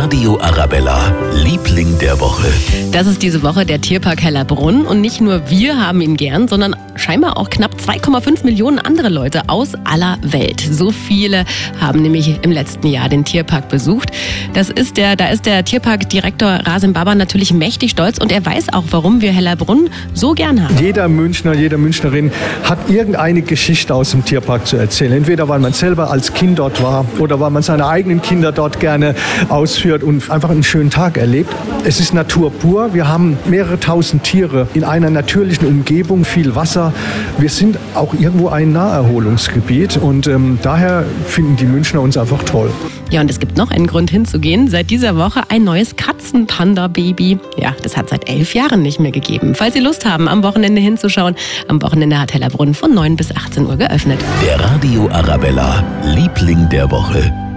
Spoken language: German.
Radio Arabella, Liebling der Woche. Das ist diese Woche der Tierpark Hellerbrunn und nicht nur wir haben ihn gern, sondern scheinbar auch knapp 2,5 Millionen andere Leute aus aller Welt. So viele haben nämlich im letzten Jahr den Tierpark besucht. Das ist der, da ist der Tierparkdirektor Rasim Baba natürlich mächtig stolz und er weiß auch, warum wir Hellerbrunn so gern haben. Jeder Münchner, jede Münchnerin hat irgendeine Geschichte aus dem Tierpark zu erzählen. Entweder weil man selber als Kind dort war oder weil man seine eigenen Kinder dort gerne ausführt und einfach einen schönen Tag erlebt. Es ist Natur pur. Wir haben mehrere tausend Tiere in einer natürlichen Umgebung, viel Wasser. Wir sind auch irgendwo ein Naherholungsgebiet und ähm, daher finden die Münchner uns einfach toll. Ja, und es gibt noch einen Grund hinzugehen. Seit dieser Woche ein neues Katzenpanda-Baby. Ja, das hat seit elf Jahren nicht mehr gegeben. Falls Sie Lust haben, am Wochenende hinzuschauen, am Wochenende hat Hellerbrunn von 9 bis 18 Uhr geöffnet. Der Radio Arabella, Liebling der Woche.